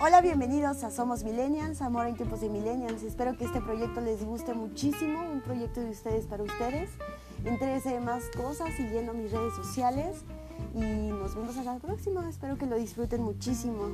Hola, bienvenidos a Somos Millennials, Amor en tiempos de Millennials. Espero que este proyecto les guste muchísimo, un proyecto de ustedes para ustedes. Entérese más cosas siguiendo mis redes sociales y nos vemos hasta la próxima. Espero que lo disfruten muchísimo.